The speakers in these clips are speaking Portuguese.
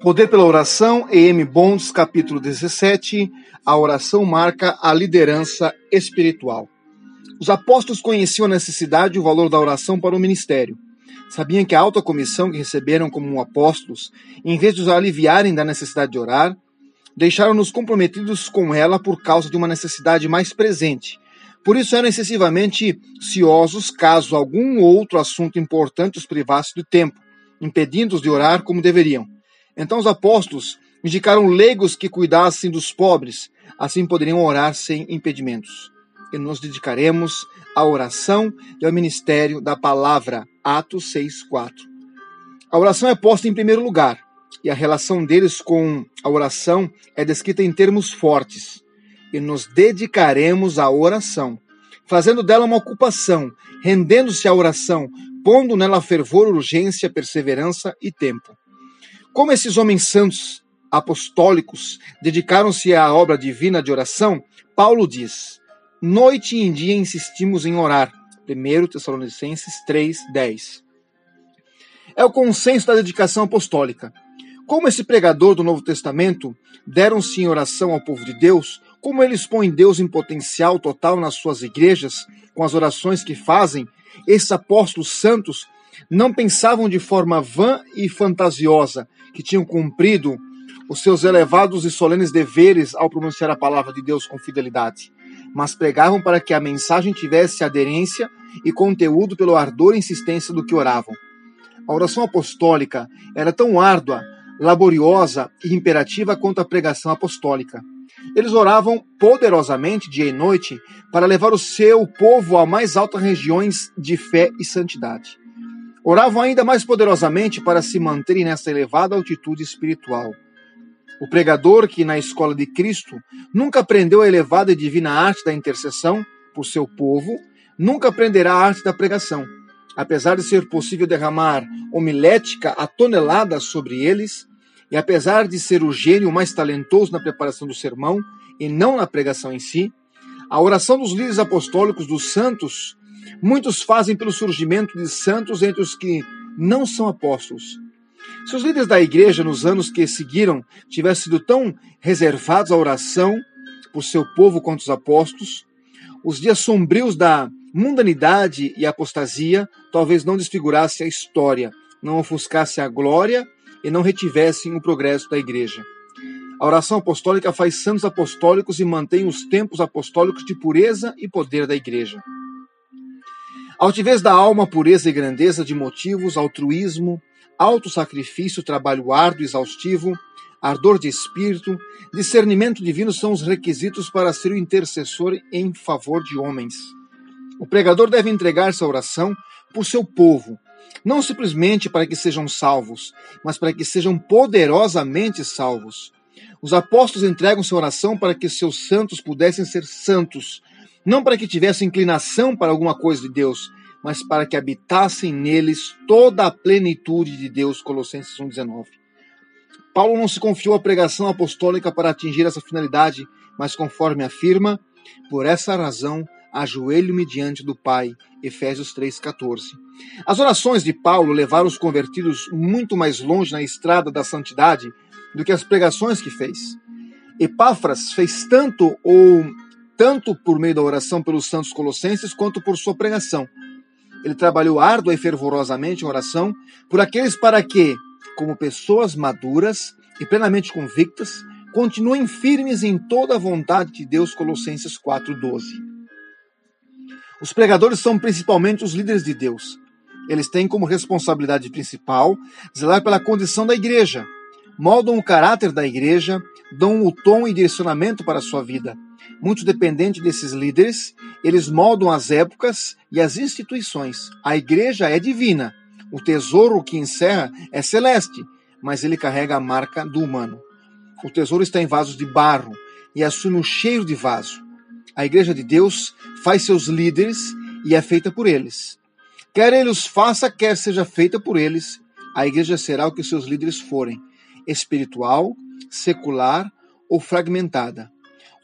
Poder pela Oração, E.M. Bonds, capítulo 17. A oração marca a liderança espiritual. Os apóstolos conheciam a necessidade e o valor da oração para o ministério. Sabiam que a alta comissão que receberam como apóstolos, em vez de os aliviarem da necessidade de orar, deixaram-nos comprometidos com ela por causa de uma necessidade mais presente. Por isso eram excessivamente ciosos caso algum outro assunto importante os privasse do tempo, impedindo-os de orar como deveriam. Então os apóstolos indicaram leigos que cuidassem dos pobres, assim poderiam orar sem impedimentos. E nos dedicaremos à oração e ao ministério da palavra. Atos 6:4. A oração é posta em primeiro lugar, e a relação deles com a oração é descrita em termos fortes. E nos dedicaremos à oração, fazendo dela uma ocupação, rendendo-se à oração, pondo nela fervor, urgência, perseverança e tempo. Como esses homens santos apostólicos dedicaram-se à obra divina de oração, Paulo diz: Noite e dia insistimos em orar. 1 Tessalonicenses 3:10. É o consenso da dedicação apostólica. Como esse pregador do Novo Testamento deram-se em oração ao povo de Deus, como ele expõe Deus em potencial total nas suas igrejas, com as orações que fazem, esses apóstolos santos não pensavam de forma vã e fantasiosa que tinham cumprido os seus elevados e solenes deveres ao pronunciar a palavra de Deus com fidelidade, mas pregavam para que a mensagem tivesse aderência e conteúdo pelo ardor e insistência do que oravam. A oração apostólica era tão árdua, laboriosa e imperativa quanto a pregação apostólica. Eles oravam poderosamente dia e noite para levar o seu povo a mais altas regiões de fé e santidade. Oravam ainda mais poderosamente para se manterem nessa elevada altitude espiritual. O pregador que na escola de Cristo nunca aprendeu a elevada e divina arte da intercessão por seu povo, nunca aprenderá a arte da pregação. Apesar de ser possível derramar homilética a toneladas sobre eles, e apesar de ser o gênio mais talentoso na preparação do sermão e não na pregação em si, a oração dos líderes apostólicos dos santos Muitos fazem pelo surgimento de santos entre os que não são apóstolos. Se os líderes da igreja nos anos que seguiram tivessem sido tão reservados à oração por seu povo quanto os apóstolos, os dias sombrios da mundanidade e apostasia talvez não desfigurassem a história, não ofuscassem a glória e não retivessem o progresso da igreja. A oração apostólica faz santos apostólicos e mantém os tempos apostólicos de pureza e poder da igreja. Altivez da alma, pureza e grandeza de motivos, altruísmo, autossacrifício, trabalho árduo e exaustivo, ardor de espírito, discernimento divino são os requisitos para ser o intercessor em favor de homens. O pregador deve entregar-se à oração por seu povo, não simplesmente para que sejam salvos, mas para que sejam poderosamente salvos. Os apóstolos entregam sua oração para que seus santos pudessem ser santos, não para que tivessem inclinação para alguma coisa de Deus, mas para que habitassem neles toda a plenitude de Deus. Colossenses 1,19. Paulo não se confiou à pregação apostólica para atingir essa finalidade, mas conforme afirma, por essa razão ajoelho-me diante do Pai. Efésios 3,14. As orações de Paulo levaram os convertidos muito mais longe na estrada da santidade do que as pregações que fez. Epáfras fez tanto ou tanto por meio da oração pelos santos colossenses quanto por sua pregação. Ele trabalhou árdua e fervorosamente em oração por aqueles para que, como pessoas maduras e plenamente convictas, continuem firmes em toda a vontade de Deus. Colossenses 4:12. Os pregadores são principalmente os líderes de Deus. Eles têm como responsabilidade principal zelar pela condição da igreja, moldam o caráter da igreja, dão o tom e direcionamento para a sua vida muito dependente desses líderes, eles moldam as épocas e as instituições. A igreja é divina, o tesouro que encerra é celeste, mas ele carrega a marca do humano. O tesouro está em vasos de barro e assume o cheiro de vaso. A igreja de Deus faz seus líderes e é feita por eles. Quer ele os faça, quer seja feita por eles, a igreja será o que seus líderes forem: espiritual, secular ou fragmentada.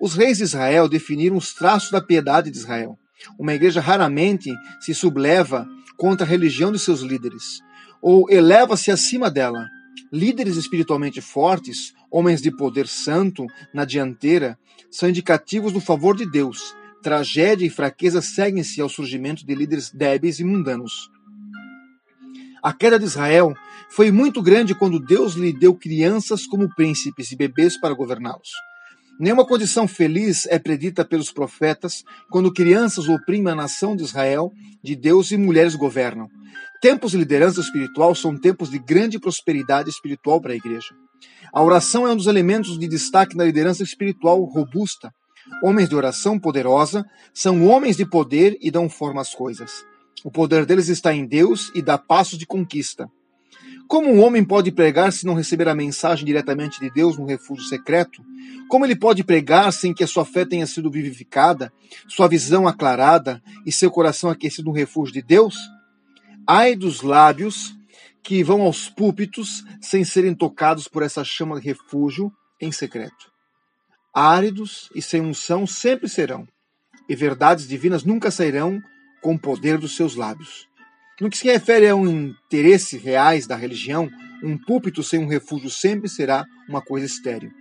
Os reis de Israel definiram os traços da piedade de Israel. Uma igreja raramente se subleva contra a religião de seus líderes, ou eleva-se acima dela. Líderes espiritualmente fortes, homens de poder santo na dianteira, são indicativos do favor de Deus. Tragédia e fraqueza seguem-se ao surgimento de líderes débeis e mundanos. A queda de Israel foi muito grande quando Deus lhe deu crianças como príncipes e bebês para governá-los. Nenhuma condição feliz é predita pelos profetas quando crianças oprimem a nação de Israel, de Deus e mulheres governam. Tempos de liderança espiritual são tempos de grande prosperidade espiritual para a igreja. A oração é um dos elementos de destaque na liderança espiritual robusta. Homens de oração poderosa são homens de poder e dão forma às coisas. O poder deles está em Deus e dá passos de conquista. Como um homem pode pregar se não receber a mensagem diretamente de Deus no refúgio secreto? Como ele pode pregar sem que a sua fé tenha sido vivificada, sua visão aclarada e seu coração aquecido no refúgio de Deus? Ai dos lábios que vão aos púlpitos sem serem tocados por essa chama de refúgio em secreto. Áridos e sem unção sempre serão, e verdades divinas nunca sairão com o poder dos seus lábios. No que se refere a um interesse reais da religião, um púlpito sem um refúgio sempre será uma coisa estéril.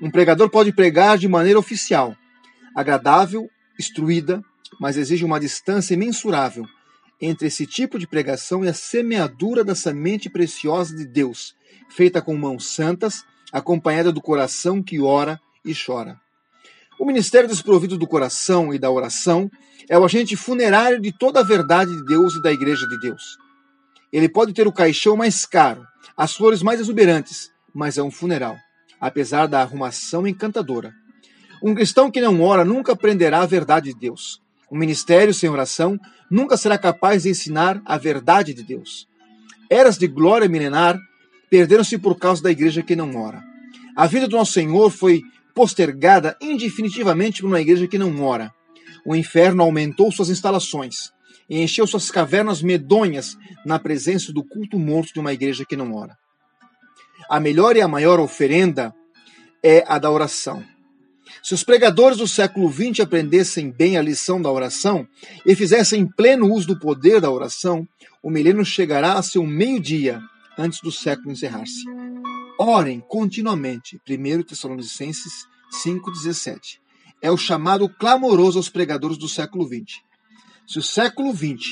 Um pregador pode pregar de maneira oficial, agradável, instruída, mas exige uma distância imensurável entre esse tipo de pregação e a semeadura da semente preciosa de Deus, feita com mãos santas, acompanhada do coração que ora e chora. O ministério desprovido do coração e da oração é o agente funerário de toda a verdade de Deus e da Igreja de Deus. Ele pode ter o caixão mais caro, as flores mais exuberantes, mas é um funeral, apesar da arrumação encantadora. Um cristão que não ora nunca aprenderá a verdade de Deus. Um ministério sem oração nunca será capaz de ensinar a verdade de Deus. Eras de glória milenar perderam-se por causa da igreja que não ora. A vida do nosso Senhor foi postergada indefinitivamente por uma igreja que não ora. O inferno aumentou suas instalações e encheu suas cavernas medonhas na presença do culto morto de uma igreja que não ora. A melhor e a maior oferenda é a da oração. Se os pregadores do século XX aprendessem bem a lição da oração e fizessem pleno uso do poder da oração, o milênio chegará a seu meio-dia antes do século encerrar-se. Orem continuamente. 1 Tessalonicenses 5,17. É o chamado clamoroso aos pregadores do século XX. Se o século XX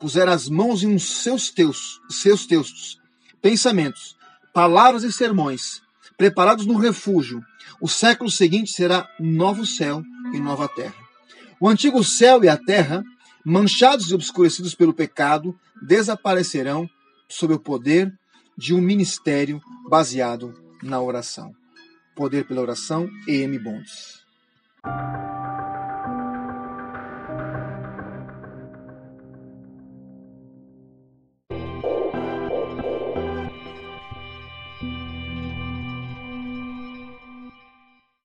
puser as mãos em um seus, teus, seus textos, pensamentos, palavras e sermões, preparados no refúgio, o século seguinte será novo céu e nova terra. O antigo céu e a terra, manchados e obscurecidos pelo pecado, desaparecerão sob o poder de um ministério baseado na oração. Poder pela oração, E.M. Bondes.